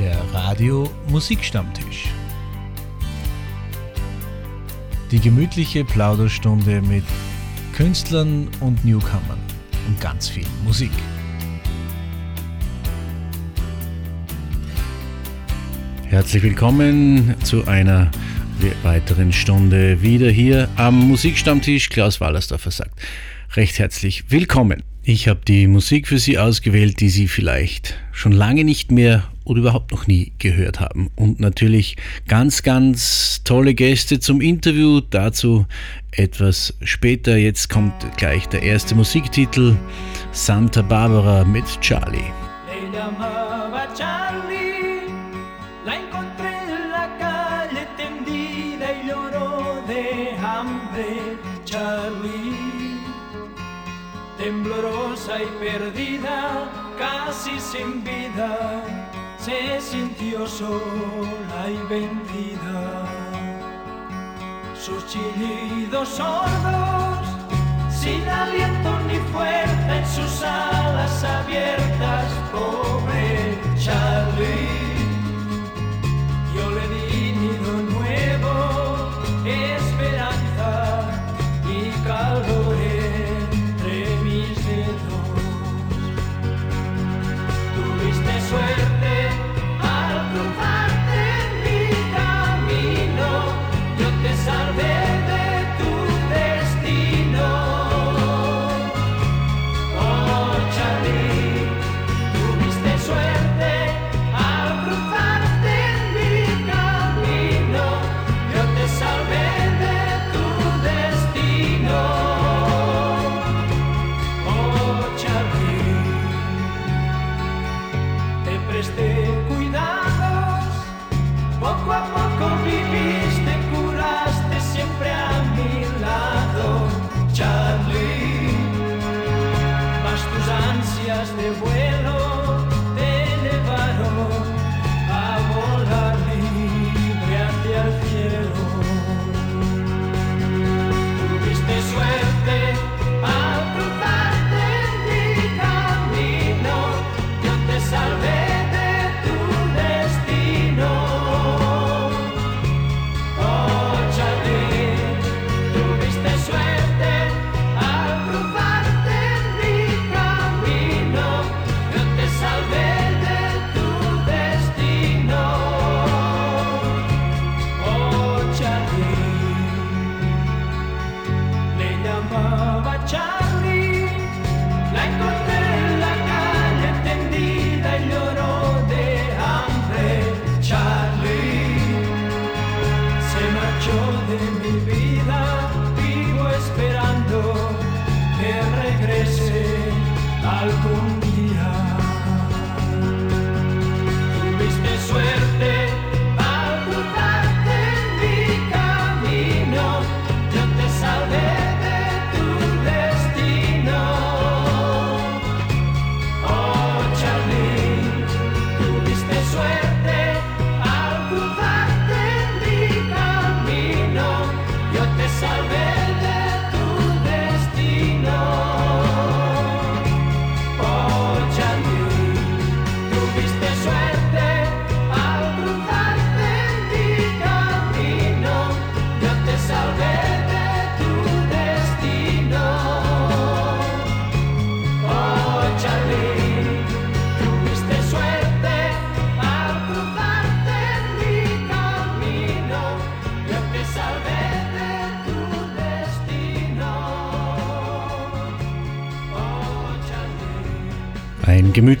Der Radio Musikstammtisch. Die gemütliche Plauderstunde mit Künstlern und Newcomern und ganz viel Musik. Herzlich willkommen zu einer weiteren Stunde wieder hier am Musikstammtisch. Klaus Wallersdorfer sagt recht herzlich willkommen. Ich habe die Musik für Sie ausgewählt, die Sie vielleicht schon lange nicht mehr oder überhaupt noch nie gehört haben. Und natürlich ganz, ganz tolle Gäste zum Interview. Dazu etwas später. Jetzt kommt gleich der erste Musiktitel Santa Barbara mit Charlie. temblorosa y perdida, casi sin vida, se sintió sola y vencida. Sus chillidos sordos, sin aliento ni fuerza en sus alas abiertas, pobre Charlie. Yo le di swear.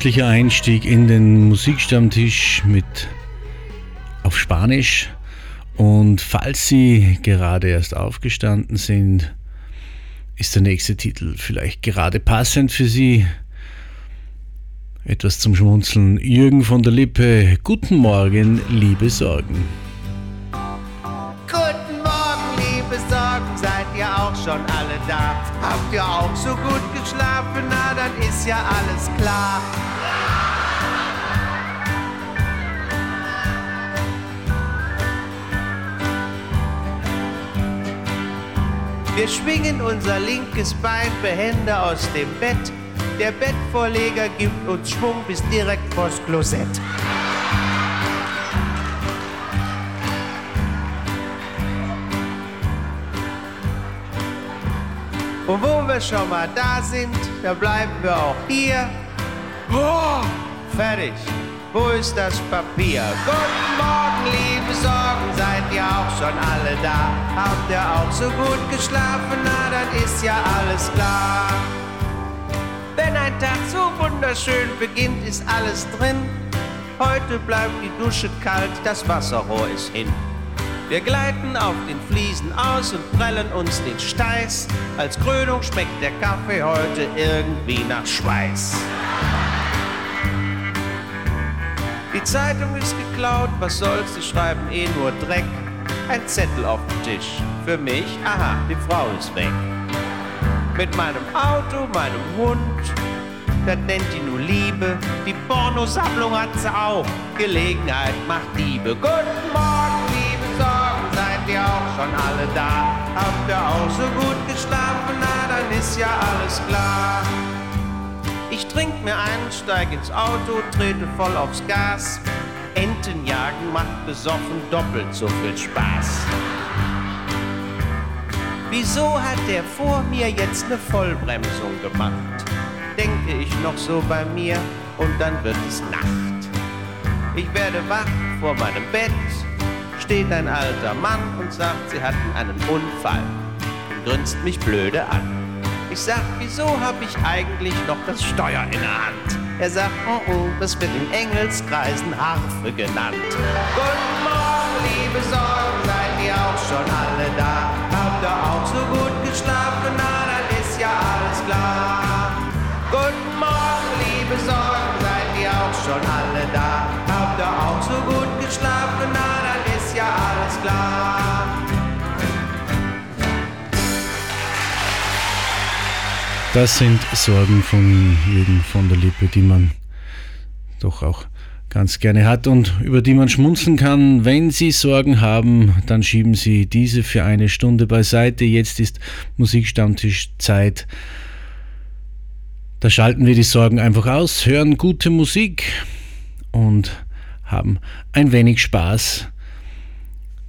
Gemütlicher Einstieg in den Musikstammtisch mit auf Spanisch. Und falls Sie gerade erst aufgestanden sind, ist der nächste Titel vielleicht gerade passend für Sie. Etwas zum Schmunzeln. Jürgen von der Lippe. Guten Morgen, liebe Sorgen. Guten Morgen, liebe Sorgen. Seid ihr auch schon alle da? Habt ihr auch so gut ist ja alles klar. Wir schwingen unser linkes Bein behende aus dem Bett. Der Bettvorleger gibt uns Schwung bis direkt vors Klosett. Und wo wir schon mal da sind, da bleiben wir auch hier. Oh, fertig. Wo ist das Papier? Guten Morgen, liebe Sorgen, seid ihr auch schon alle da? Habt ihr auch so gut geschlafen? Na, dann ist ja alles klar. Wenn ein Tag so wunderschön beginnt, ist alles drin. Heute bleibt die Dusche kalt, das Wasserrohr ist hin. Wir gleiten auf den Fliesen aus und prellen uns den Steiß. Als Krönung schmeckt der Kaffee heute irgendwie nach Schweiß. Die Zeitung ist geklaut, was soll's, sie schreiben eh nur Dreck. Ein Zettel auf dem Tisch, für mich, aha, die Frau ist weg. Mit meinem Auto, meinem Hund, das nennt die nur Liebe. Die Pornosammlung hat sie auch, Gelegenheit macht Diebe. Guten Morgen, ihr auch schon alle da? Habt ihr auch so gut geschlafen? Na, dann ist ja alles klar. Ich trink mir einen, steig ins Auto, trete voll aufs Gas. Enten jagen macht besoffen doppelt so viel Spaß. Wieso hat der vor mir jetzt eine Vollbremsung gemacht? Denke ich noch so bei mir und dann wird es Nacht. Ich werde wach vor meinem Bett, steht ein alter Mann und sagt, sie hatten einen Unfall und grinst mich blöde an. Ich sag, wieso hab ich eigentlich noch das Steuer in der Hand? Er sagt, oh oh, das wird in Engelskreisen Harfe genannt. Guten Morgen, liebe Sorgen, seid ihr auch schon alle da? Habt ihr auch so gut geschlafen? Na, dann ist ja alles klar. Guten Morgen, liebe Sorgen, seid ihr auch schon alle da? Klar. Das sind Sorgen von Jürgen von der Lippe, die man doch auch ganz gerne hat und über die man schmunzeln kann. Wenn Sie Sorgen haben, dann schieben Sie diese für eine Stunde beiseite. Jetzt ist Musikstammtischzeit. Da schalten wir die Sorgen einfach aus, hören gute Musik und haben ein wenig Spaß,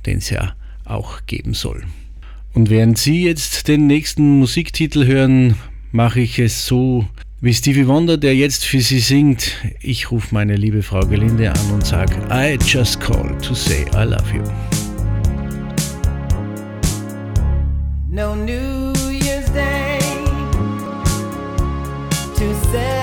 den es ja auch geben soll. Und während Sie jetzt den nächsten Musiktitel hören, mache ich es so wie Stevie Wonder, der jetzt für Sie singt. Ich rufe meine liebe Frau Gelinde an und sage, I just call to say I love you. No New Year's Day to celebrate.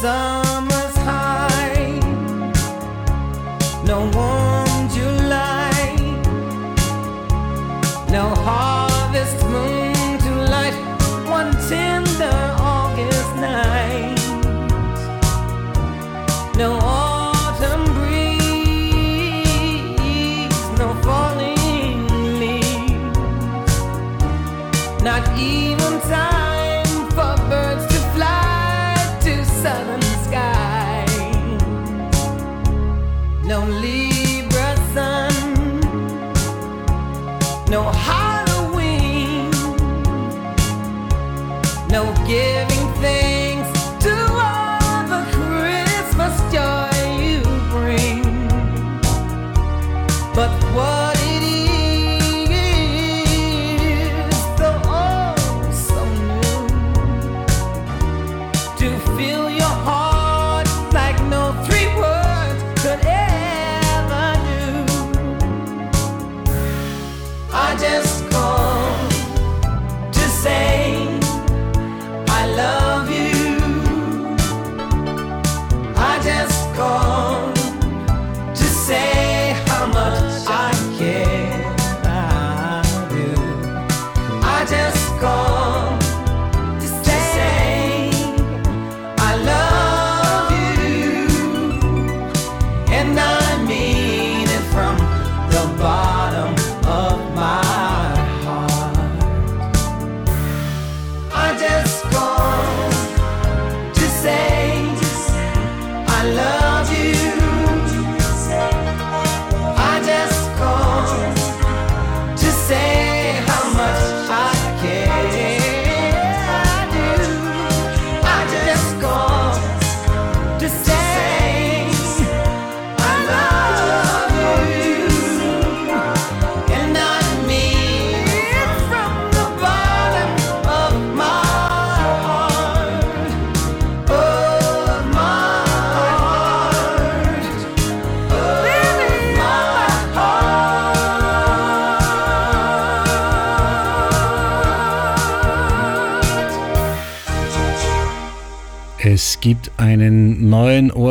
No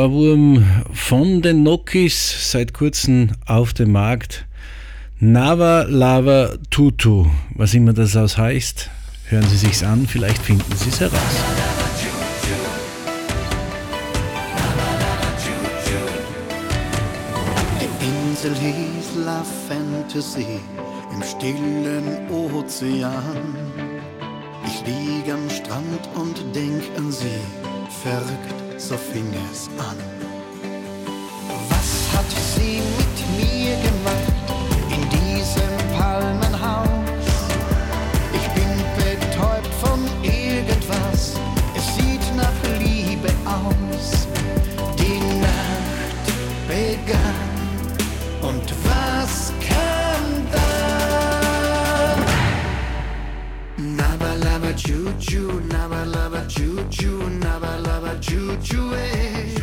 Ohrwurm von den Nokis seit kurzem auf dem Markt. Nava Lava Tutu, was immer das aus heißt, hören Sie sich's an, vielleicht finden Sie es heraus. Die Insel hieß La Fantasy im stillen Ozean. Ich lieg am Strand und denk an sie, verrückt so fing es an. Was hat sie mit mir gemacht in diesem Palmen? choo choo, naba laba choo choo, naba laba choo choo, eh.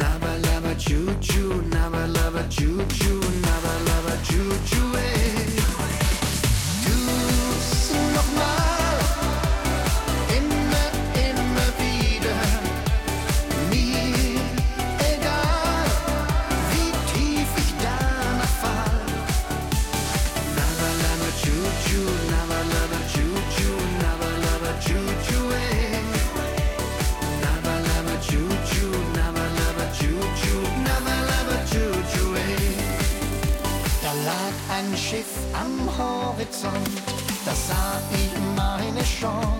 Naba laba choo choo, naba laba choo choo. Horizont, da sah ich meine Chance.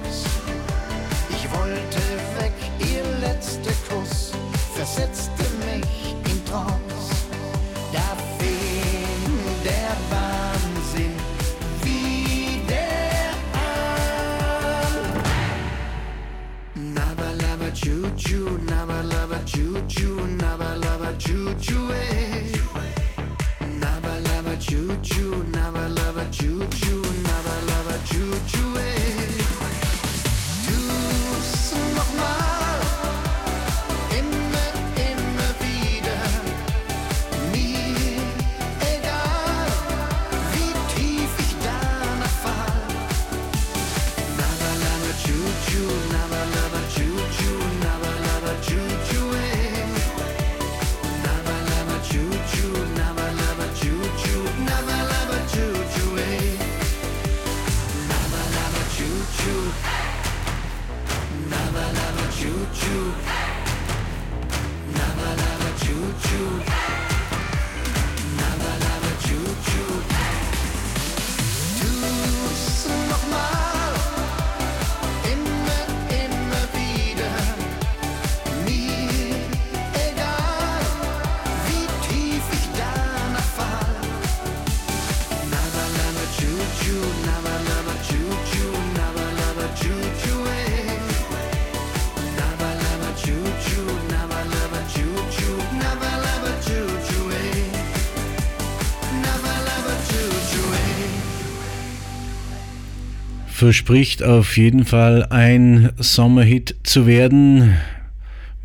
Verspricht auf jeden Fall ein Sommerhit zu werden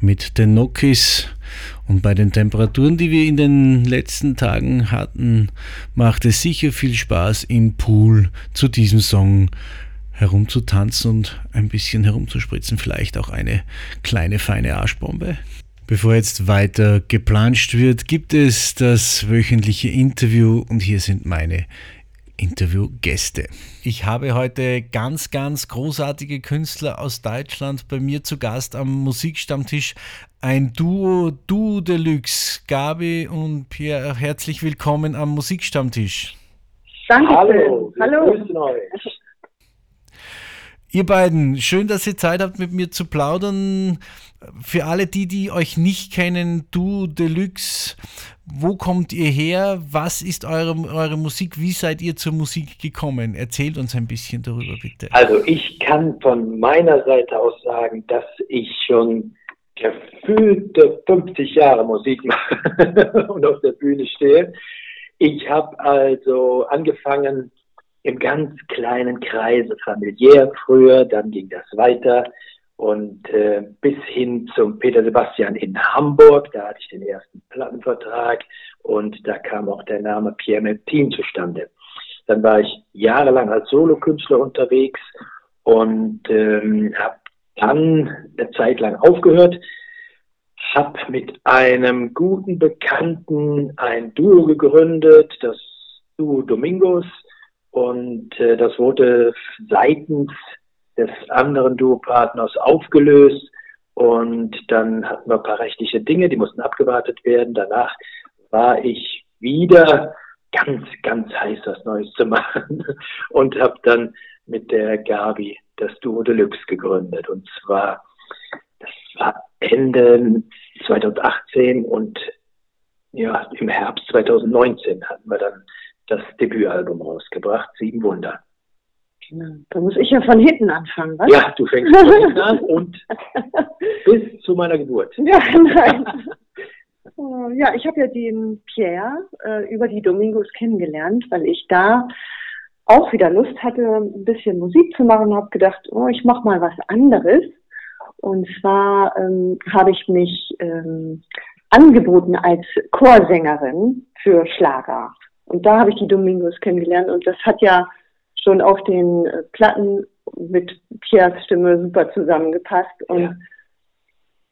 mit den Nokis. Und bei den Temperaturen, die wir in den letzten Tagen hatten, macht es sicher viel Spaß, im Pool zu diesem Song herumzutanzen und ein bisschen herumzuspritzen. Vielleicht auch eine kleine feine Arschbombe. Bevor jetzt weiter geplanscht wird, gibt es das wöchentliche Interview und hier sind meine Interviewgäste. Ich habe heute ganz, ganz großartige Künstler aus Deutschland bei mir zu Gast am Musikstammtisch. Ein Duo, Duo Deluxe. Gabi und Pierre, herzlich willkommen am Musikstammtisch. Danke. Hallo. Hallo. Ihr beiden, schön, dass ihr Zeit habt, mit mir zu plaudern. Für alle die, die euch nicht kennen, Du Deluxe, wo kommt ihr her? Was ist eure, eure Musik? Wie seid ihr zur Musik gekommen? Erzählt uns ein bisschen darüber, bitte. Also ich kann von meiner Seite aus sagen, dass ich schon gefühlte 50 Jahre Musik mache und auf der Bühne stehe. Ich habe also angefangen im ganz kleinen Kreise, familiär früher, dann ging das weiter und äh, bis hin zum Peter Sebastian in Hamburg, da hatte ich den ersten Plattenvertrag und da kam auch der Name Pierre Meltin zustande. Dann war ich jahrelang als Solokünstler unterwegs und ähm, habe dann eine Zeit lang aufgehört, habe mit einem guten Bekannten ein Duo gegründet, das Duo Domingos, und äh, das wurde seitens des anderen Duopartners aufgelöst und dann hatten wir ein paar rechtliche Dinge, die mussten abgewartet werden. Danach war ich wieder ganz, ganz heiß, was Neues zu machen und habe dann mit der Gabi das Duo Deluxe gegründet. Und zwar, das war Ende 2018 und ja, im Herbst 2019 hatten wir dann das Debütalbum rausgebracht, Sieben Wunder. Genau. Da muss ich ja von hinten anfangen, was? Ja, du fängst von hinten an und bis zu meiner Geburt. Ja, nein. Ja, ich habe ja den Pierre äh, über die Domingos kennengelernt, weil ich da auch wieder Lust hatte, ein bisschen Musik zu machen und habe gedacht, oh, ich mache mal was anderes. Und zwar ähm, habe ich mich ähm, angeboten als Chorsängerin für Schlager. Und da habe ich die Domingos kennengelernt und das hat ja schon auf den äh, Platten mit Piers Stimme super zusammengepasst. Und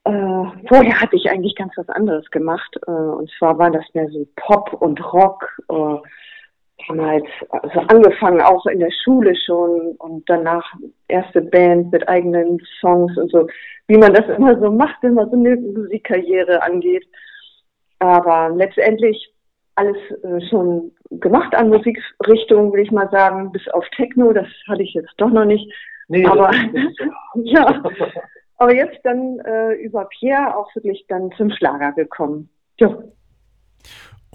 ja. äh, vorher hatte ich eigentlich ganz was anderes gemacht. Äh, und zwar war das mehr so Pop und Rock. Äh, damals also angefangen auch in der Schule schon und danach erste Band mit eigenen Songs und so, wie man das immer so macht, wenn man so eine Musikkarriere angeht. Aber letztendlich alles äh, schon gemacht an Musikrichtungen, will ich mal sagen, bis auf Techno, das hatte ich jetzt doch noch nicht. Nee, aber ja, aber jetzt dann äh, über Pierre auch wirklich dann zum Schlager gekommen. Ja.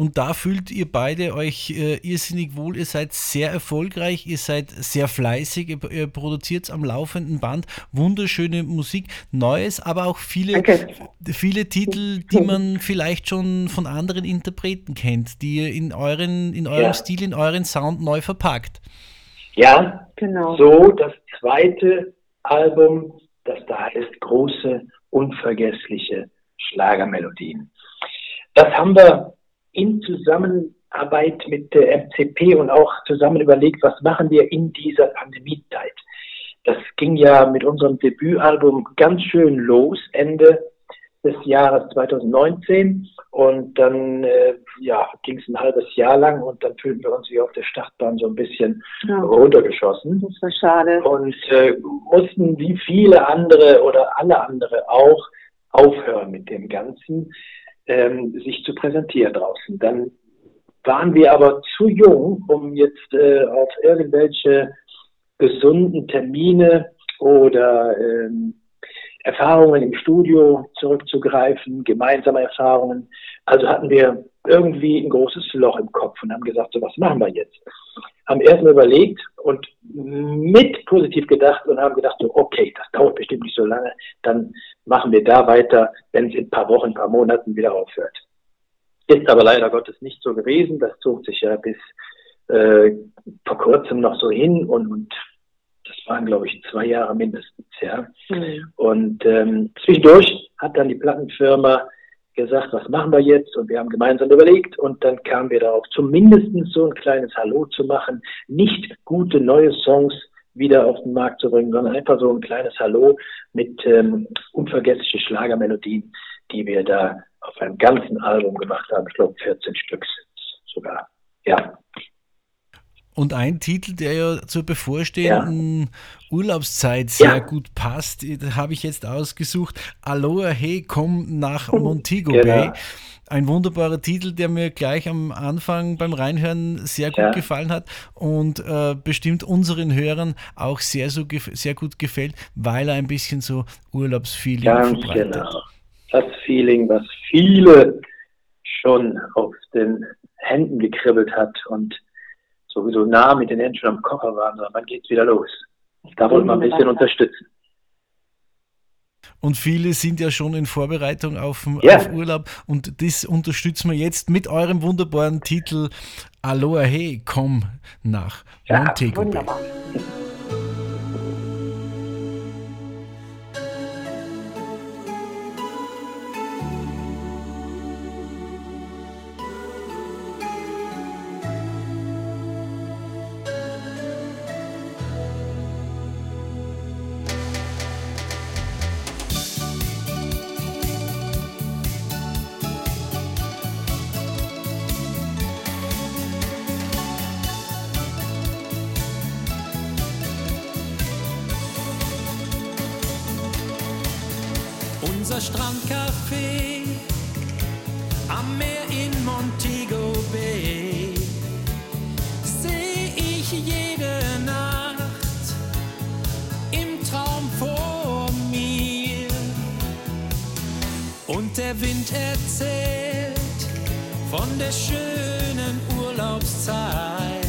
Und da fühlt ihr beide euch äh, irrsinnig wohl. Ihr seid sehr erfolgreich, ihr seid sehr fleißig, ihr, ihr produziert am laufenden Band wunderschöne Musik, Neues, aber auch viele, okay. viele Titel, die man vielleicht schon von anderen Interpreten kennt, die ihr in, euren, in eurem ja. Stil, in euren Sound neu verpackt. Ja, genau. So das zweite Album, das da heißt große, unvergessliche Schlagermelodien. Das haben wir in Zusammenarbeit mit der MCP und auch zusammen überlegt, was machen wir in dieser Pandemiezeit. Das ging ja mit unserem Debütalbum ganz schön los, Ende des Jahres 2019 und dann äh, ja, ging es ein halbes Jahr lang und dann fühlten wir uns wie auf der Startbahn so ein bisschen ja. runtergeschossen. Das war schade. Und äh, mussten wie viele andere oder alle andere auch aufhören mit dem Ganzen ähm, sich zu präsentieren draußen. Dann waren wir aber zu jung, um jetzt äh, auf irgendwelche gesunden Termine oder ähm, Erfahrungen im Studio zurückzugreifen, gemeinsame Erfahrungen. Also hatten wir irgendwie ein großes Loch im Kopf und haben gesagt, so was machen wir jetzt? Haben erstmal überlegt und mit positiv gedacht und haben gedacht, so, okay, das dauert bestimmt nicht so lange, dann machen wir da weiter, wenn es in ein paar Wochen, ein paar Monaten wieder aufhört. Ist aber leider Gottes nicht so gewesen. Das zog sich ja bis äh, vor kurzem noch so hin und, und das waren, glaube ich, zwei Jahre mindestens, ja. Mhm. Und ähm, zwischendurch hat dann die Plattenfirma gesagt, was machen wir jetzt? Und wir haben gemeinsam überlegt und dann kamen wir darauf, zumindest so ein kleines Hallo zu machen, nicht gute neue Songs wieder auf den Markt zu bringen, sondern einfach so ein kleines Hallo mit ähm, unvergesslichen Schlagermelodien, die wir da auf einem ganzen Album gemacht haben. Ich glaube 14 Stück sogar. Ja. Und ein Titel, der ja zur bevorstehenden Urlaubszeit sehr Ja. gut passt, den habe ich jetzt ausgesucht. Aloha Hey, komm nach Montego Genau. Bay. Ein wunderbarer Titel, der mir gleich am Anfang beim Reinhören sehr gut Ja. gefallen hat und äh, bestimmt unseren Hörern auch sehr, so gef- sehr gut gefällt, weil er ein bisschen so Urlaubsfeeling Ganz verbreitet. genau. Das Feeling, was viele schon auf den Händen gekribbelt hat und sowieso nah mit den Händen schon am Koffer waren, sondern wann geht's wieder los? Da wollen wir ein bisschen unterstützen. Und viele sind ja schon in Vorbereitung auf, Ja. auf Urlaub und das unterstützen wir jetzt mit eurem wunderbaren Titel Aloha Hey, komm nach Ja, Montego Bay. Der Wind erzählt von der schönen Urlaubszeit.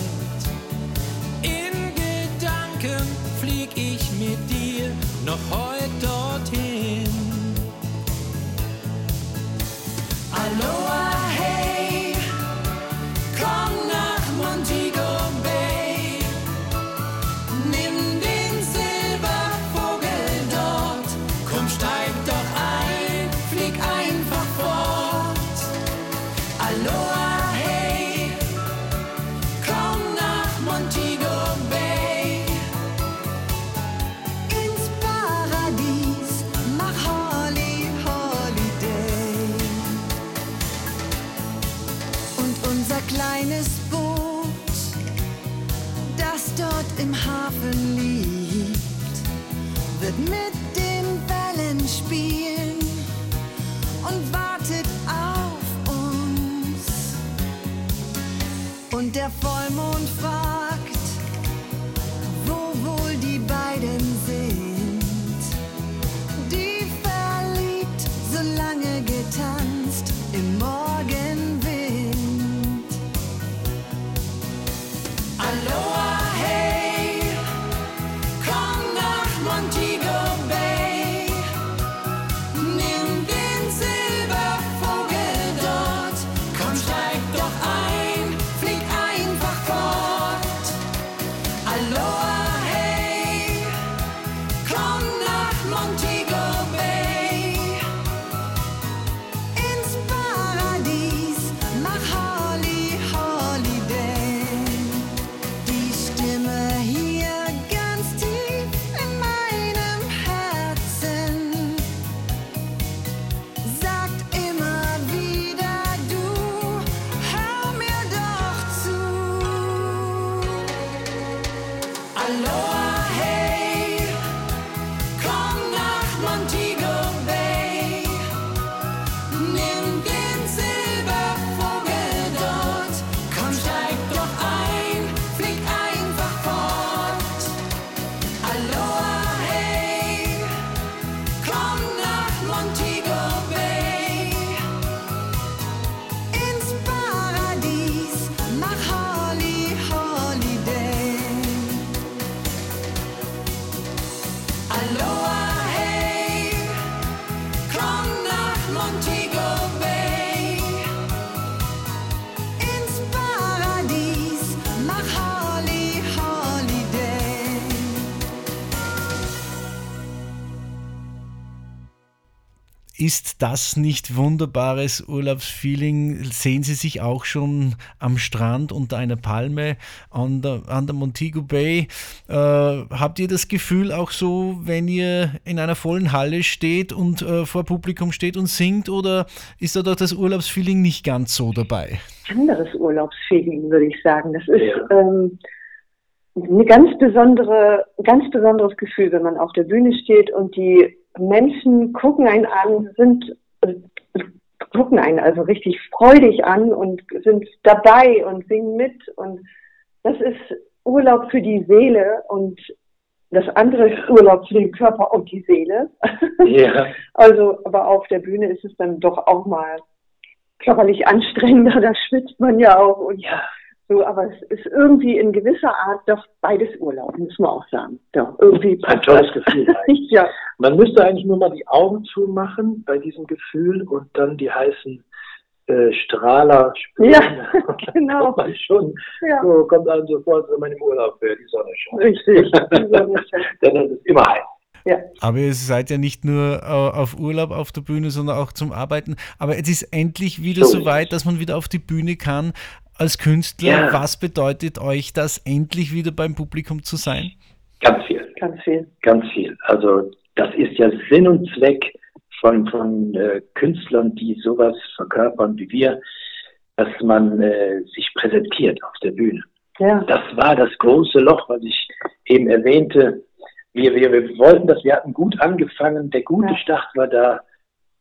In Gedanken flieg ich mit dir noch heute das nicht wunderbares Urlaubsfeeling? Sehen Sie sich auch schon am Strand unter einer Palme an der, an der Montego Bay? Äh, habt ihr das Gefühl auch so, wenn ihr in einer vollen Halle steht und äh, vor Publikum steht und singt? Oder ist da doch das Urlaubsfeeling nicht ganz so dabei? anderes Urlaubsfeeling, würde ich sagen. Das ist ähm, eine ganz besondere, ganz besonderes Gefühl, wenn man auf der Bühne steht und die Menschen gucken einen an, sind gucken einen also richtig freudig an und sind dabei und singen mit und das ist Urlaub für die Seele und das andere ist Urlaub für den Körper und die Seele. Ja. Also, aber auf der Bühne ist es dann doch auch mal körperlich anstrengender, da schwitzt man ja auch und Ja. So, aber es ist irgendwie in gewisser Art doch beides Urlaub, muss man auch sagen. Doch, irgendwie Ein tolles das. Gefühl eigentlich. ja, Man müsste eigentlich nur mal die Augen zumachen bei diesem Gefühl und dann die heißen äh, Strahler spüren. Ja, dann genau. kommt man schon, ja, so kommt einem sofort, wenn man im Urlaub wäre, die Sonne scheint. richtig. Die Sonne scheint. Denn es ist immer heiß. Ja, Aber ihr seid ja nicht nur äh, auf Urlaub auf der Bühne, sondern auch zum Arbeiten. Aber jetzt ist endlich wieder So so weit, dass man wieder auf die Bühne kann als Künstler. Ja. Was bedeutet euch das, endlich wieder beim Publikum zu sein? Ganz viel. ganz viel. Ganz viel. Also das ist ja Sinn und Zweck von, von äh, Künstlern, die sowas verkörpern wie wir, dass man äh, sich präsentiert auf der Bühne. Ja, Das war das große Loch, was ich eben erwähnte. Wir, wir, wir wollten das, wir hatten gut angefangen, der gute Ja. Start war da,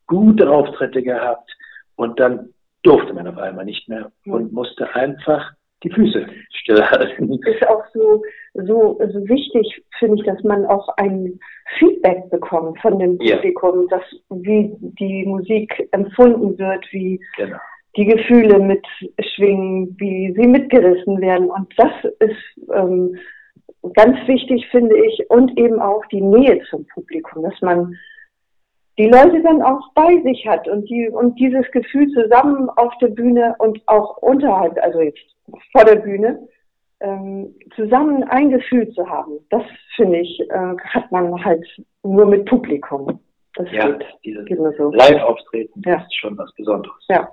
gute Auftritte gehabt und dann durfte man auf einmal nicht mehr Ja. und musste einfach die Füße stillhalten. ist auch so, so, so wichtig, finde ich, dass man auch ein Feedback bekommt von dem Ja. Publikum, dass wie die Musik empfunden wird, wie Genau. die Gefühle mitschwingen, wie sie mitgerissen werden. Und das ist ähm, ganz wichtig, finde ich, und eben auch die Nähe zum Publikum, dass man die Leute dann auch bei sich hat und die und dieses Gefühl zusammen auf der Bühne und auch unterhalb, also jetzt vor der Bühne, ähm, zusammen ein Gefühl zu haben. Das finde ich, äh, hat man halt nur mit Publikum. Das Ja, geht, dieses geht nur so. Live-Auftreten Ja. ist schon was Besonderes. Ja.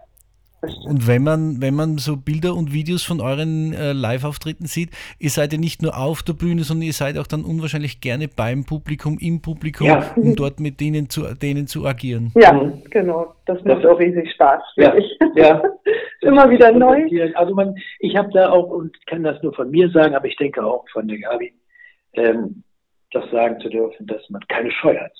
Das. Und wenn man, wenn man so Bilder und Videos von euren äh, Live-Auftritten sieht, ihr seid ja nicht nur auf der Bühne, sondern ihr seid auch dann unwahrscheinlich gerne beim Publikum, im Publikum, Ja. um dort mit denen zu, denen zu agieren. Ja, Mhm. genau. Das Das- macht auch riesig Spaß, Ja, ja. Immer wieder neu. Also man, ich habe da auch und kann das nur von mir sagen, aber ich denke auch von der Gabi, ähm, das sagen zu dürfen, dass man keine Scheu hat.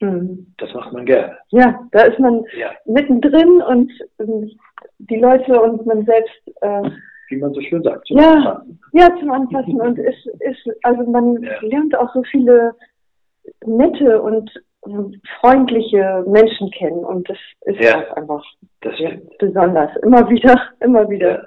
Mhm. Das macht man gerne. Ja, da ist man Ja, mittendrin und ähm, die Leute und man selbst, äh, wie man so schön sagt. Ja. ja, zum Anfassen und ist, ist, also man Ja. lernt auch so viele nette und ähm, freundliche Menschen kennen und das ist Ja. auch einfach besonders. Immer wieder, immer wieder.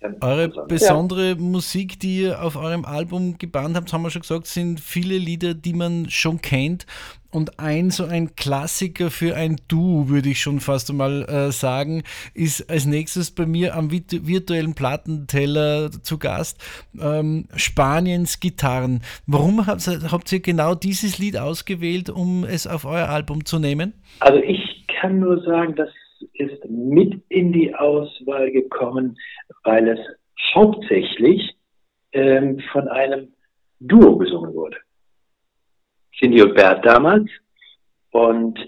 Ja. Eure besondere Musik, die ihr auf eurem Album gebannt habt, haben wir schon gesagt, sind viele Lieder, die man schon kennt. Und ein so ein Klassiker für ein Duo, würde ich schon fast einmal äh, sagen, ist als nächstes bei mir am virtu- virtuellen Plattenteller zu Gast ähm, Spaniens Gitarren. Warum habt, habt ihr genau dieses Lied ausgewählt, um es auf euer Album zu nehmen? Also ich kann nur sagen, das ist mit in die Auswahl gekommen, weil es hauptsächlich ähm, von einem Duo gesungen wurde. Cindy und Bert damals. Und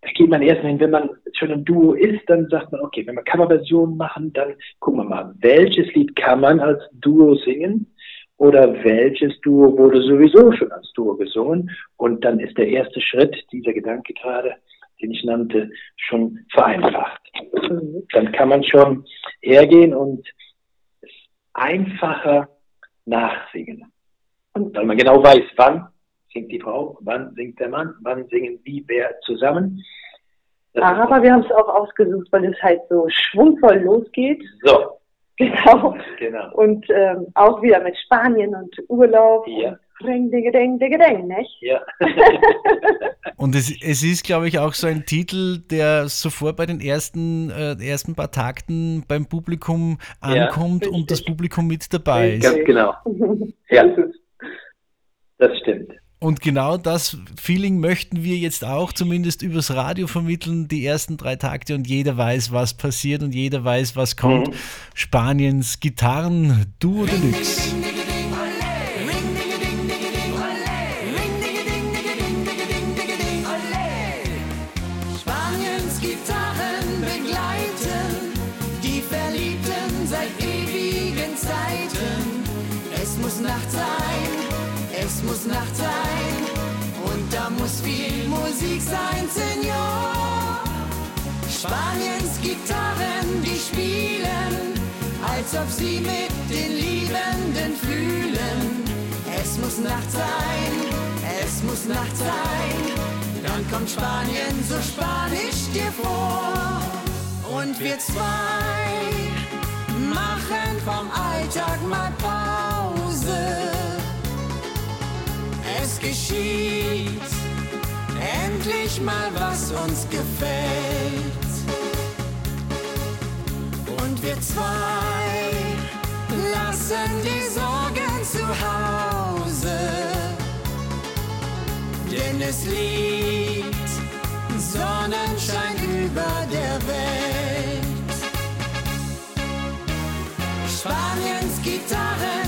da geht man erstmal hin, wenn man schon ein Duo ist, dann sagt man, okay, wenn wir Coverversionen machen, dann gucken wir mal, welches Lied kann man als Duo singen oder welches Duo wurde sowieso schon als Duo gesungen. Und dann ist der erste Schritt, dieser Gedanke gerade, den ich nannte, schon vereinfacht. Mhm. Dann kann man schon hergehen und es einfacher nachsingen. Und Weil man genau weiß, wann singt die Frau, wann singt der Mann, wann singen die wer zusammen. Das aber wir haben es auch ausgesucht, weil es halt so schwungvoll losgeht. so, Genau. genau. Und ähm, auch wieder mit Spanien und Urlaub. Ja. Und Ring, digge, ding, digge, ding, nicht? Ja. Und es, es ist, glaube ich, auch so ein Titel, der sofort bei den ersten, äh, ersten paar Takten beim Publikum Ja, ankommt und das. Publikum mit dabei ist. Ganz genau. Ja, das stimmt. Und genau das Feeling möchten wir jetzt auch zumindest übers Radio vermitteln, die ersten drei Takte und jeder weiß, was passiert und jeder weiß, was kommt. Spaniens Gitarren-Duo Deluxe. Sein, Senor. Spaniens Gitarren, die spielen, als ob sie mit den Liebenden fühlen. Es muss Nacht sein, es muss Nacht sein, dann kommt Spanien so spanisch dir vor. Und wir zwei machen vom Alltag mal Pause. Es geschieht endlich mal, was uns gefällt. Und wir zwei lassen die Sorgen zu Hause. Denn es liegt Sonnenschein über der Welt. Spaniens Gitarren,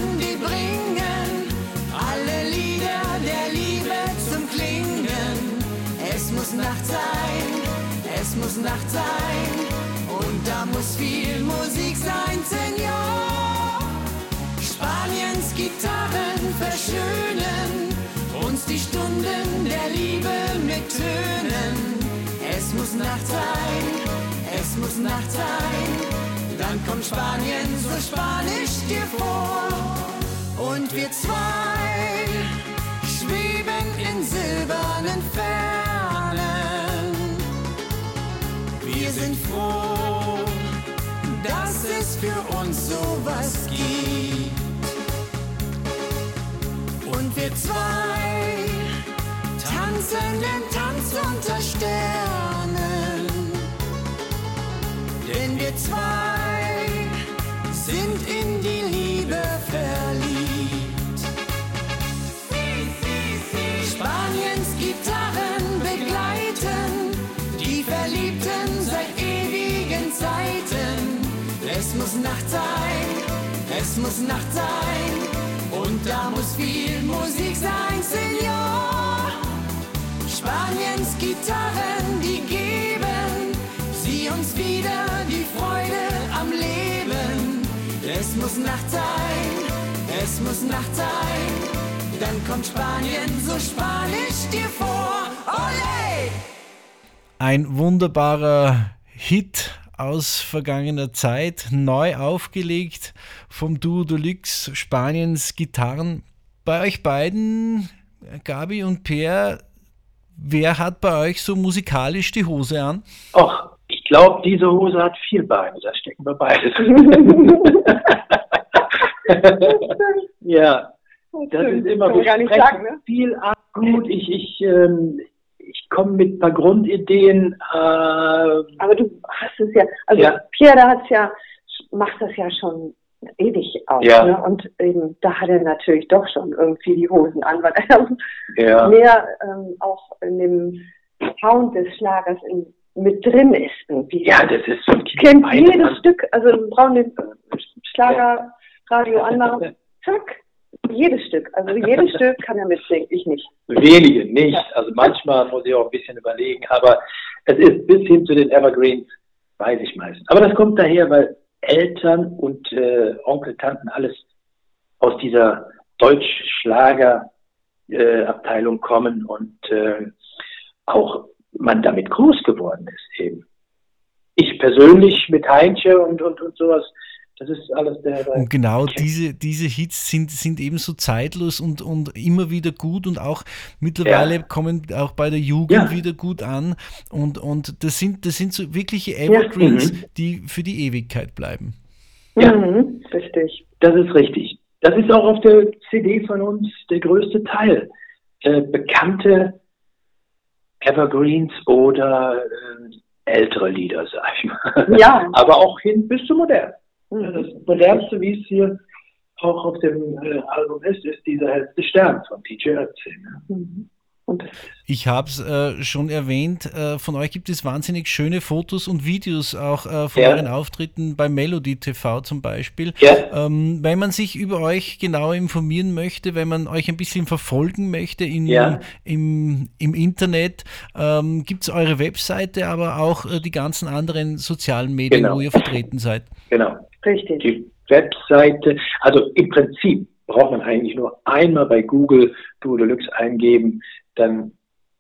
muss Nacht sein und da muss viel Musik sein, Senor. Spaniens Gitarren verschönen uns die Stunden der Liebe mit Tönen. Es muss Nacht sein, es muss Nacht sein, dann kommt Spanien so spanisch dir vor. Und wir zwei schweben in silbernen Fernen. Wir sind froh, dass es für uns sowas gibt. Und wir zwei tanzen den Tanz unter Sternen. Denn wir zwei sein, es muss Nacht sein und da muss viel Musik sein, Senor. Spaniens Gitarren, die geben sie uns wieder die Freude am Leben. Es muss Nacht sein, es muss Nacht sein, dann kommt Spanien so spanisch dir vor. Ole! Ein wunderbarer Hit aus vergangener Zeit, neu aufgelegt vom Duo Deluxe Spaniens Gitarren. Bei euch beiden, Gabi und Per, wer hat bei euch so musikalisch die Hose an? Och, ich glaube, diese Hose hat vier Beine, da stecken wir beides. ja, das ist immer, man wir gar nicht sagen, ne? viel ab. Gut, ich, ich, ähm, ich komme mit ein paar Grundideen. Äh, Aber du hast es ja, also Ja. Pierre, der hat's ja, macht das ja schon ewig aus. Ja. Ne? Und eben, da hat er natürlich doch schon irgendwie die Hosen an, weil er ja. mehr ähm, auch in dem Sound des Schlagers in, mit drin ist. Irgendwie. ja, das ist so Ich kennt jedes Stück, also wir brauchen den Schlager, Radio anmachen, zack, jedes Stück. Also jedes Stück kann er mitsingen, ich nicht. Wenige nicht. Ja. Also manchmal muss ich auch ein bisschen überlegen, aber es ist bis hin zu den Evergreens, weiß ich meistens. Aber das kommt daher, weil Eltern und äh, Onkel, Tanten alles aus dieser Deutsch-Schlager-Abteilung kommen und äh, auch man damit groß geworden ist eben. Ich persönlich mit Heinche und, und, und sowas, das ist alles der... Und genau diese, diese Hits sind, sind ebenso zeitlos und, und immer wieder gut und auch mittlerweile Ja. kommen auch bei der Jugend Ja. wieder gut an. Und, und das sind, das sind so wirkliche Evergreens, mhm. die für die Ewigkeit bleiben. Ja. Mhm, richtig. Das ist richtig. Das ist auch auf der CD von uns der größte Teil. Äh, bekannte Evergreens oder äh, ältere Lieder, sag ich mal. Ja. Aber auch hin bis zu modern. Das modernste, wie es hier auch auf dem äh, Album ist, ist dieser hellste Stern von DJ Ötzi. Ne? Mhm. Ich habe es äh, schon erwähnt, äh, von euch gibt es wahnsinnig schöne Fotos und Videos auch äh, von Ja. euren Auftritten bei Melody TV zum Beispiel. Ja. Ähm, wenn man sich über euch genauer informieren möchte, wenn man euch ein bisschen verfolgen möchte in, Ja. im, im Internet, ähm, gibt es eure Webseite, aber auch äh, die ganzen anderen sozialen Medien, Genau. wo ihr vertreten seid. Genau. Richtig. Die Webseite, also im Prinzip braucht man eigentlich nur einmal bei Google Duo Deluxe eingeben, dann,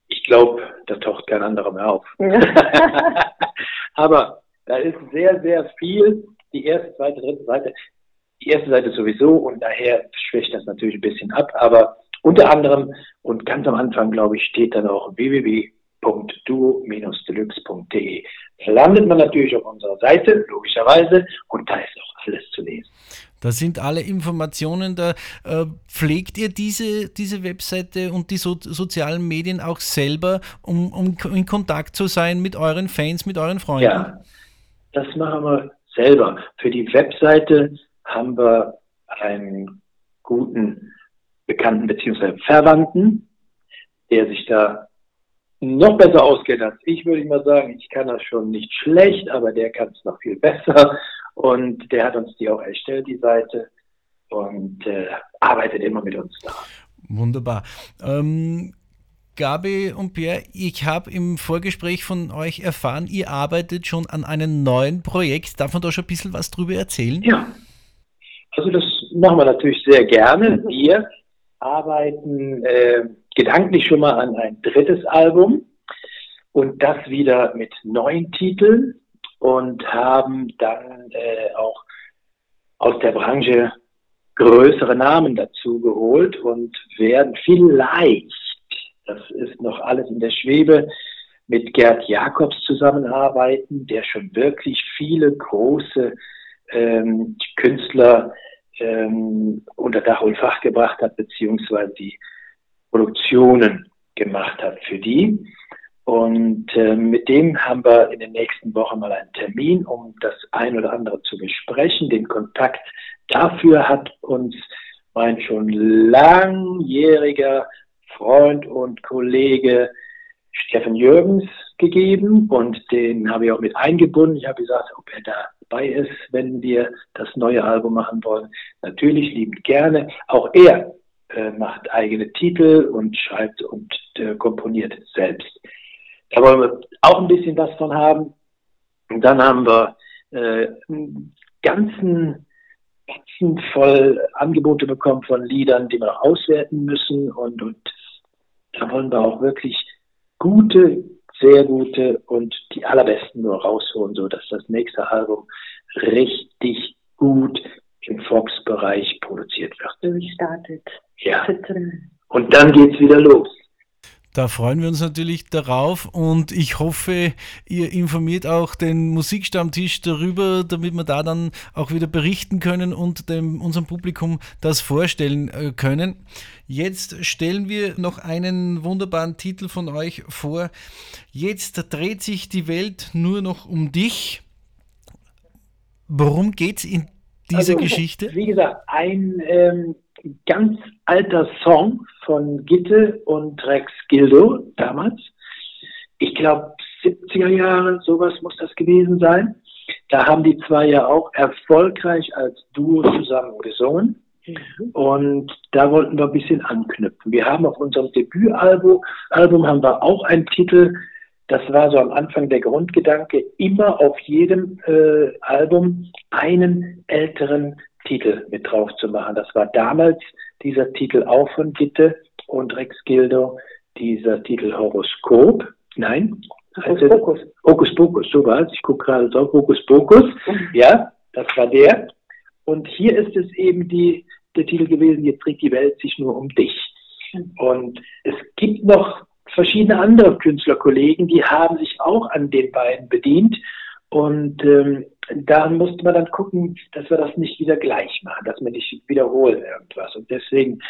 ich glaube, da taucht kein anderer mehr auf. Aber da ist sehr, sehr viel. Die erste, zweite, dritte Seite. Die erste Seite sowieso und daher schwächt das natürlich ein bisschen ab. Aber unter anderem und ganz am Anfang, glaube ich, steht dann auch www.duo-deluxe.de. Landet man natürlich auf unserer Seite, logischerweise, und da ist auch alles zu lesen. Da sind alle Informationen, da äh, pflegt ihr diese, diese Webseite und die so, sozialen Medien auch selber, um, um in Kontakt zu sein mit euren Fans, mit euren Freunden. Ja, das machen wir selber. Für die Webseite haben wir einen guten Bekannten bzw. Verwandten, der sich da noch besser auskennt als ich, würde ich mal sagen. Ich kann das schon nicht schlecht, aber der kann es noch viel besser. Und der hat uns die auch erstellt, die Seite, und äh, arbeitet immer mit uns da. Wunderbar. Ähm, Gabi und Pierre, ich habe im Vorgespräch von euch erfahren, ihr arbeitet schon an einem neuen Projekt. Darf man da schon ein bisschen was drüber erzählen? Ja, also das machen wir natürlich sehr gerne. Wir arbeiten äh, gedanklich schon mal an ein drittes Album und das wieder mit neuen Titeln und haben dann äh, auch aus der Branche größere Namen dazu geholt und werden vielleicht, das ist noch alles in der Schwebe, mit Gerd Jakobs zusammenarbeiten, der schon wirklich viele große ähm, Künstler ähm, unter Dach und Fach gebracht hat, beziehungsweise die Produktionen gemacht hat für die. Und äh, mit dem haben wir in den nächsten Wochen mal einen Termin, um das ein oder andere zu besprechen. Den Kontakt dafür hat uns mein schon langjähriger Freund und Kollege Steffen Jürgens gegeben und den habe ich auch mit eingebunden. Ich habe gesagt, ob er dabei ist, wenn wir das neue Album machen wollen. Natürlich liebend gerne. Auch er äh, macht eigene Titel und schreibt und äh, komponiert selbst. Da wollen wir auch ein bisschen was von haben. Und dann haben wir äh, einen ganzen Batzen voll Angebote bekommen von Liedern, die wir noch auswerten müssen. Und, und da wollen wir auch wirklich gute, sehr gute und die allerbesten nur rausholen, so dass das nächste Album richtig gut im Fox-Bereich produziert wird. Durchstartet. Ja. Und dann geht's wieder los. Da freuen wir uns natürlich darauf und ich hoffe, ihr informiert auch den Musikstammtisch darüber, damit wir da dann auch wieder berichten können und dem, unserem Publikum das vorstellen äh, können. Jetzt stellen wir noch einen wunderbaren Titel von euch vor. Jetzt dreht sich die Welt nur noch um dich. Worum geht's in dieser Also, Geschichte? Wie gesagt, ein ähm, ganz alter Song von Gitte und Rex Gildo damals. Ich glaube 70er Jahre, sowas muss das gewesen sein. Da haben die zwei ja auch erfolgreich als Duo zusammen gesungen. Und da wollten wir ein bisschen anknüpfen. Wir haben auf unserem Debütalbum Album haben wir auch einen Titel, das war so am Anfang der Grundgedanke, immer auf jedem äh, Album einen älteren Titel mit drauf zu machen. Das war damals dieser Titel auch von Gitte und Rex Gildo, dieser Titel Horoskop. Nein, Hokus Pokus. Hokus Pokus, so war es. Ich gucke gerade drauf, Hokus Pokus. Ja, das war der. Und hier ist es eben die, der Titel gewesen, jetzt dreht die Welt sich nur um dich. Und es gibt noch verschiedene andere Künstlerkollegen, die haben sich auch an den beiden bedient. Und ähm, da musste man dann gucken, dass wir das nicht wieder gleich machen, dass wir nicht wiederholen irgendwas. Und deswegen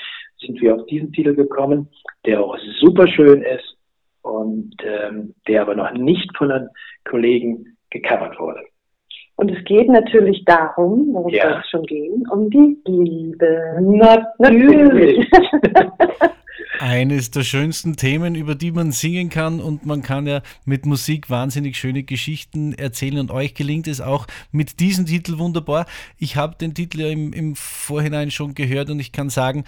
sind wir auf diesen Titel gekommen, der auch super schön ist und ähm, der aber noch nicht von den Kollegen gecovert wurde. Und es geht natürlich darum, worum Ja. es schon gehen, um die Liebe. Natürlich. Eines der schönsten Themen, über die man singen kann und man kann ja mit Musik wahnsinnig schöne Geschichten erzählen und euch gelingt es auch mit diesem Titel wunderbar. Ich habe den Titel ja im, im Vorhinein schon gehört und ich kann sagen,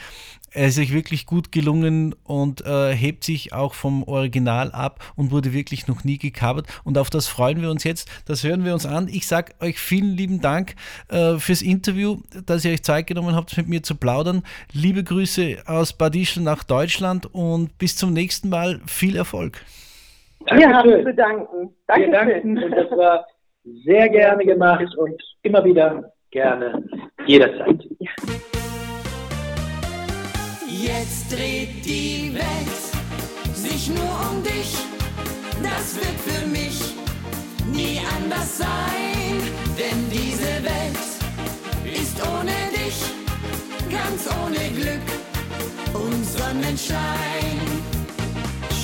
er ist euch wirklich gut gelungen und äh, hebt sich auch vom Original ab und wurde wirklich noch nie gecovert und auf das freuen wir uns jetzt, das hören wir uns an. Ich sage euch vielen lieben Dank äh, fürs Interview, dass ihr euch Zeit genommen habt, mit mir zu plaudern. Liebe Grüße aus Bad Ischl nach Deutschland und bis zum nächsten Mal. Viel Erfolg. Wir haben Dankeschön. zu danken. Wir Dankeschön. danken und das war sehr gerne gemacht und immer wieder gerne jederzeit. Jetzt dreht die Welt sich nur um dich. Das wird für mich nie anders sein. Denn diese Welt ist ohne dich ganz ohne Glück und Sonnenschein.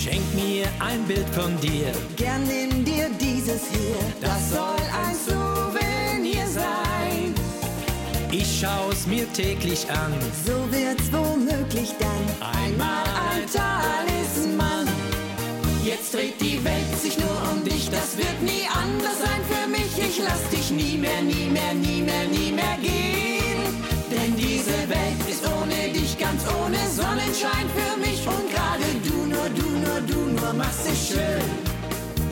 Schenk mir ein Bild von dir, Gern nimm dir dieses hier. Das soll schau's mir täglich an. So wird's womöglich dann einmal ein Talisman. Jetzt dreht die Welt sich nur um dich, das wird nie anders sein für mich. Ich lass dich nie mehr, nie mehr, nie mehr, nie mehr gehen. Denn diese Welt ist ohne dich ganz ohne Sonnenschein für mich. Und gerade du, nur du, nur du, nur machst es schön.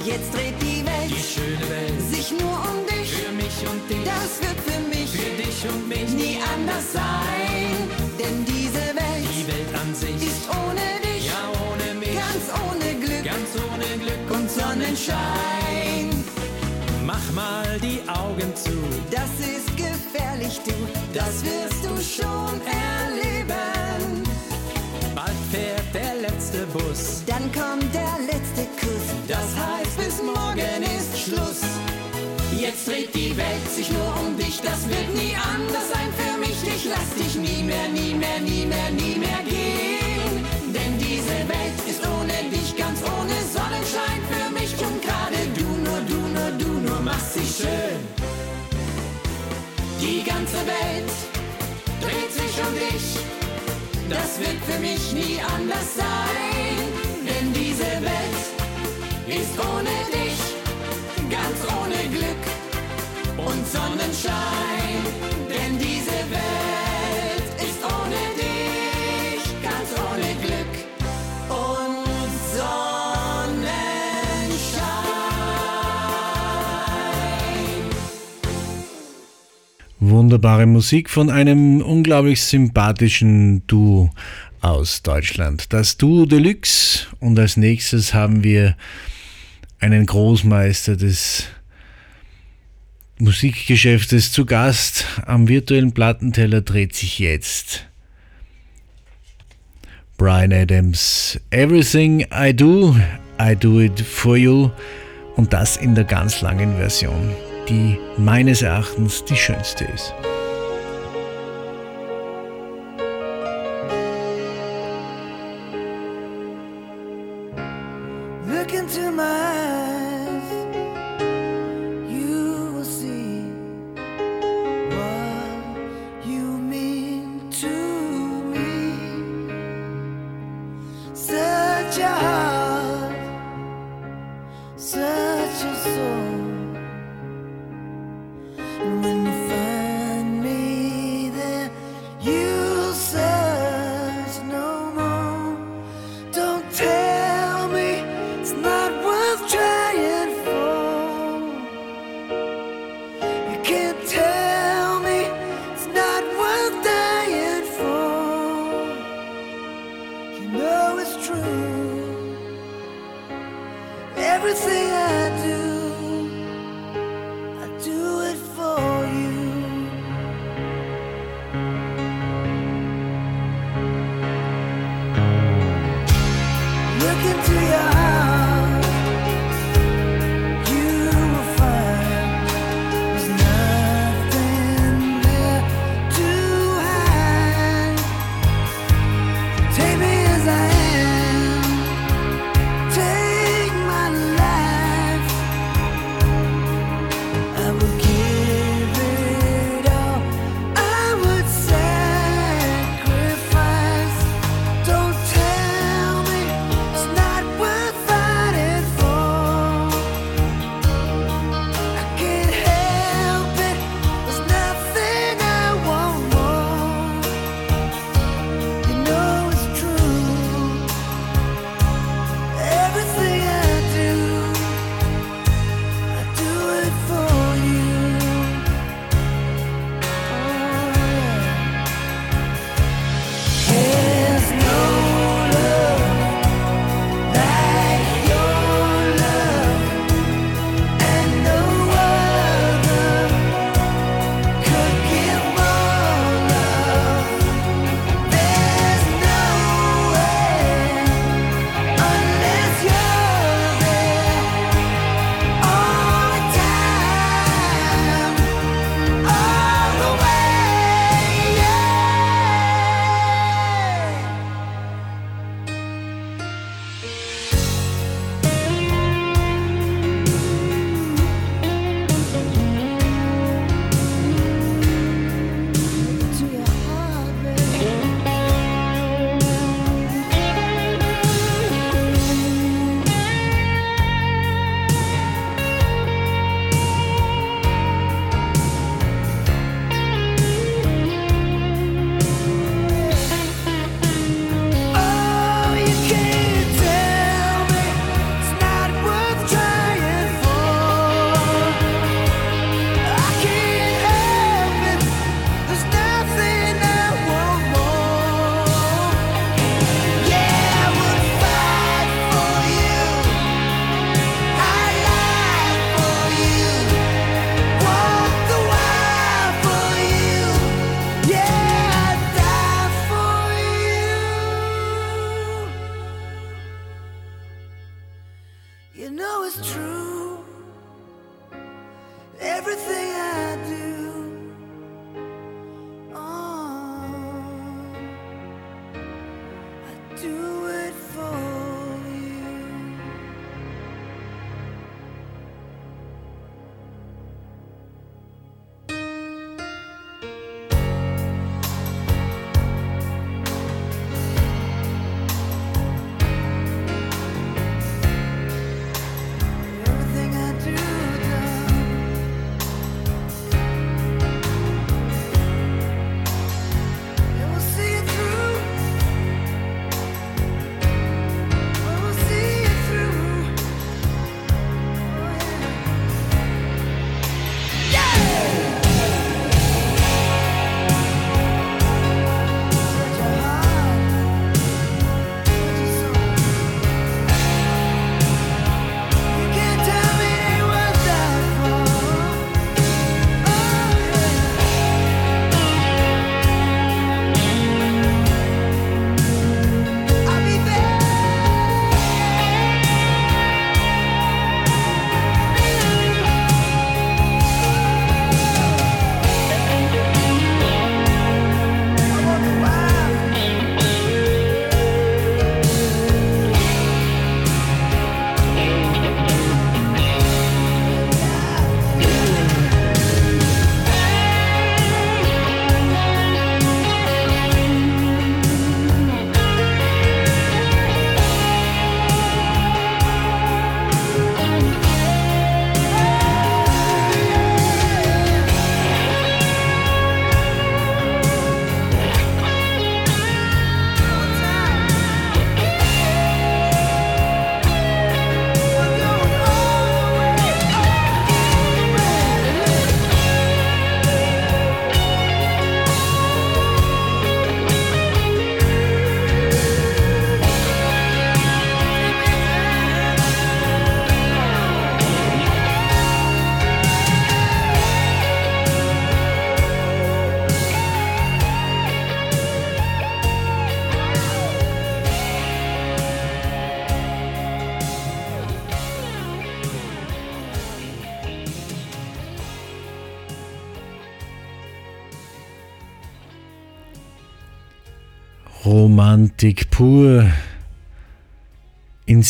Jetzt dreht die Welt Die schöne Welt sich nur um dich. für mich und dich, Das wird für mich für dich und mich. nie anders sein. Denn diese Welt Die Welt an sich, ist ohne dich ja ohne mich, ganz ohne Glück ganz ohne Glück. und Sonnenschein. Mach mal die Augen zu, Das ist gefährlich, du, das wirst du schon erleben. Morgen ist Schluss. Jetzt dreht die Welt sich nur um dich, das wird nie anders sein für mich. Ich lass dich nie mehr, nie mehr, nie mehr, nie mehr gehen. Denn diese Welt ist ohne dich ganz ohne Sonnenschein für mich. Und gerade du, nur du, nur du, nur machst sie schön. Die ganze Welt dreht sich um dich. Das wird für mich nie anders sein, ist ohne dich ganz ohne Glück und Sonnenschein. Denn diese Welt ist ohne dich ganz ohne Glück und Sonnenschein. Wunderbare Musik von einem unglaublich sympathischen Duo aus Deutschland. Das Duo Deluxe und als nächstes haben wir einen Großmeister des Musikgeschäftes zu Gast. Am virtuellen Plattenteller dreht sich jetzt Brian Adams. Everything I do, I do it for you. Und das in der ganz langen Version, die meines Erachtens die schönste ist.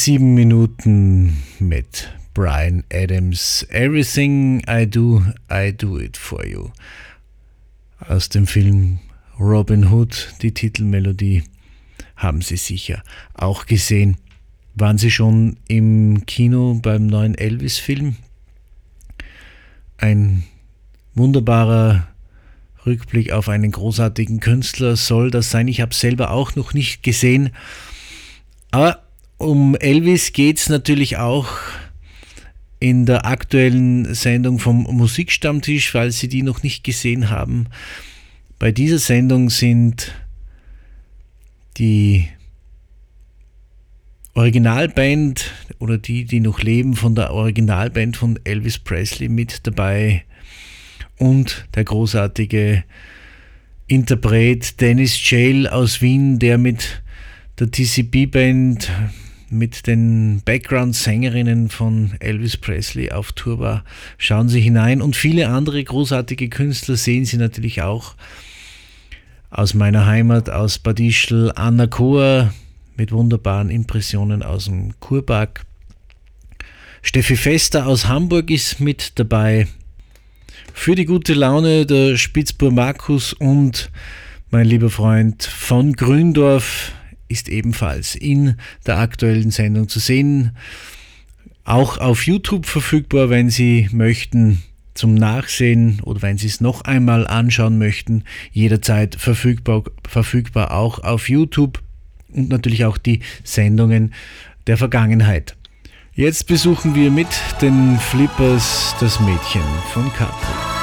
Sieben Minuten mit Brian Adams. Everything I do, I do it for you. Aus dem Film Robin Hood, die Titelmelodie, haben Sie sicher auch gesehen. Waren Sie schon im Kino beim neuen Elvis-Film? Ein wunderbarer Rückblick auf einen großartigen Künstler soll das sein. Ich habe selber auch noch nicht gesehen. Aber um Elvis geht es natürlich auch in der aktuellen Sendung vom Musikstammtisch, falls Sie die noch nicht gesehen haben. Bei dieser Sendung sind die Originalband oder die, die noch leben von der Originalband von Elvis Presley mit dabei und der großartige Interpret Dennis Jail aus Wien, der mit der TCB-Band, mit den Background-Sängerinnen von Elvis Presley auf Tour war. Schauen Sie hinein und viele andere großartige Künstler sehen Sie natürlich auch aus meiner Heimat, aus Bad Ischl, Anna Kohr mit wunderbaren Impressionen aus dem Kurpark. Steffi Fester aus Hamburg ist mit dabei. Für die gute Laune der Spitzbur Markus und mein lieber Freund von Gründorf ist ebenfalls in der aktuellen Sendung zu sehen. Auch auf YouTube verfügbar, wenn Sie möchten zum Nachsehen oder wenn Sie es noch einmal anschauen möchten, jederzeit verfügbar, verfügbar auch auf YouTube und natürlich auch die Sendungen der Vergangenheit. Jetzt besuchen wir mit den Flippers das Mädchen von Capo.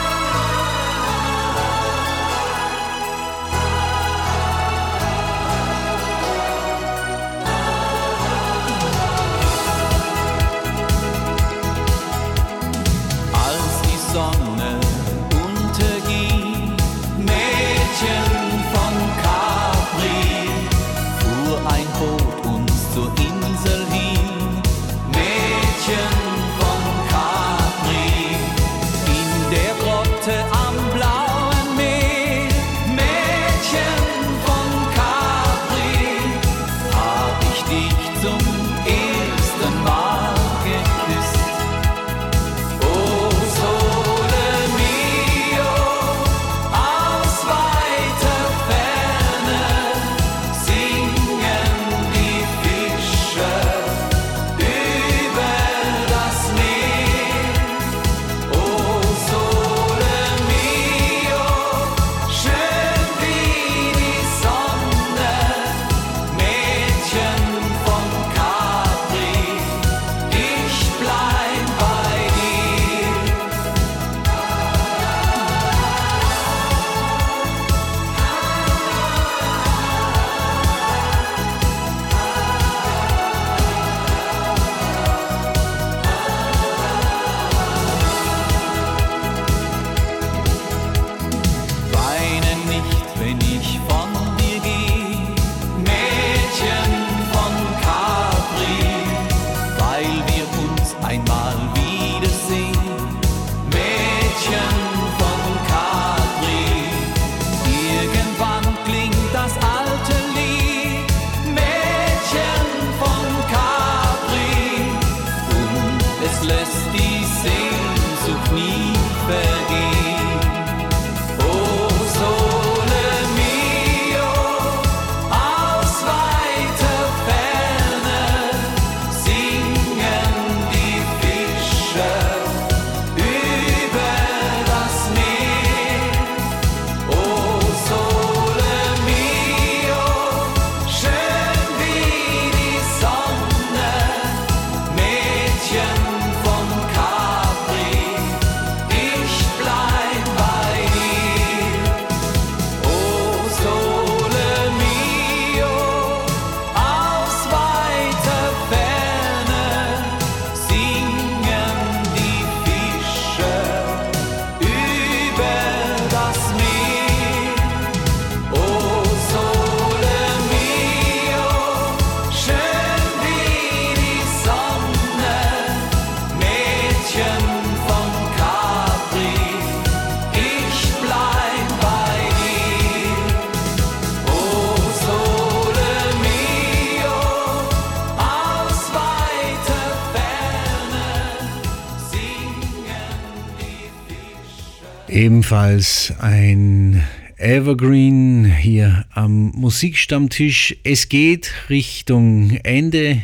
Ebenfalls ein Evergreen hier am Musikstammtisch. Es geht Richtung Ende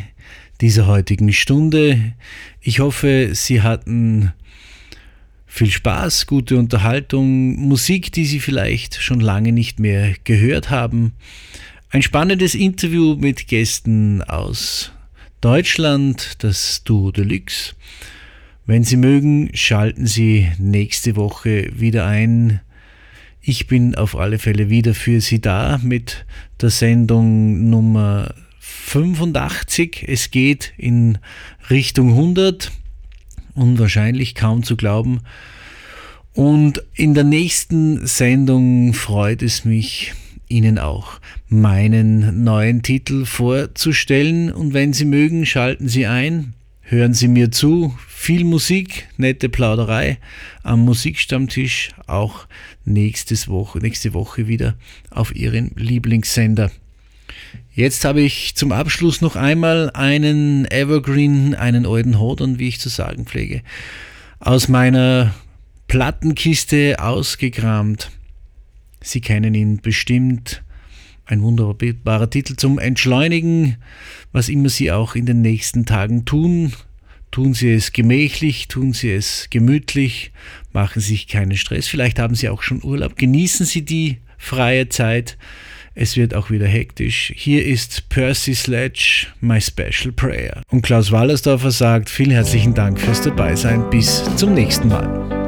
dieser heutigen Stunde. Ich hoffe, Sie hatten viel Spaß, gute Unterhaltung, Musik, die Sie vielleicht schon lange nicht mehr gehört haben. Ein spannendes Interview mit Gästen aus Deutschland, das Duo Deluxe. Wenn Sie mögen, schalten Sie nächste Woche wieder ein. Ich bin auf alle Fälle wieder für Sie da mit der Sendung Nummer 85. Es geht in Richtung 100. Unwahrscheinlich kaum zu glauben. Und in der nächsten Sendung freut es mich, Ihnen auch meinen neuen Titel vorzustellen. Und wenn Sie mögen, schalten Sie ein, hören Sie mir zu. Viel Musik, nette Plauderei am Musikstammtisch, auch nächstes Woche, nächste Woche wieder auf Ihren Lieblingssender. Jetzt habe ich zum Abschluss noch einmal einen Evergreen, einen alten Hodern, wie ich zu sagen pflege, aus meiner Plattenkiste ausgekramt. Sie kennen ihn bestimmt. Ein wunderbarer Titel zum Entschleunigen, was immer Sie auch in den nächsten Tagen tun. Tun Sie es gemächlich, tun Sie es gemütlich, machen Sie sich keinen Stress. Vielleicht haben Sie auch schon Urlaub. Genießen Sie die freie Zeit. Es wird auch wieder hektisch. Hier ist Percy Sledge, My Special Prayer. Und Klaus Wallersdorfer sagt, vielen herzlichen Dank fürs Dabeisein. Bis zum nächsten Mal.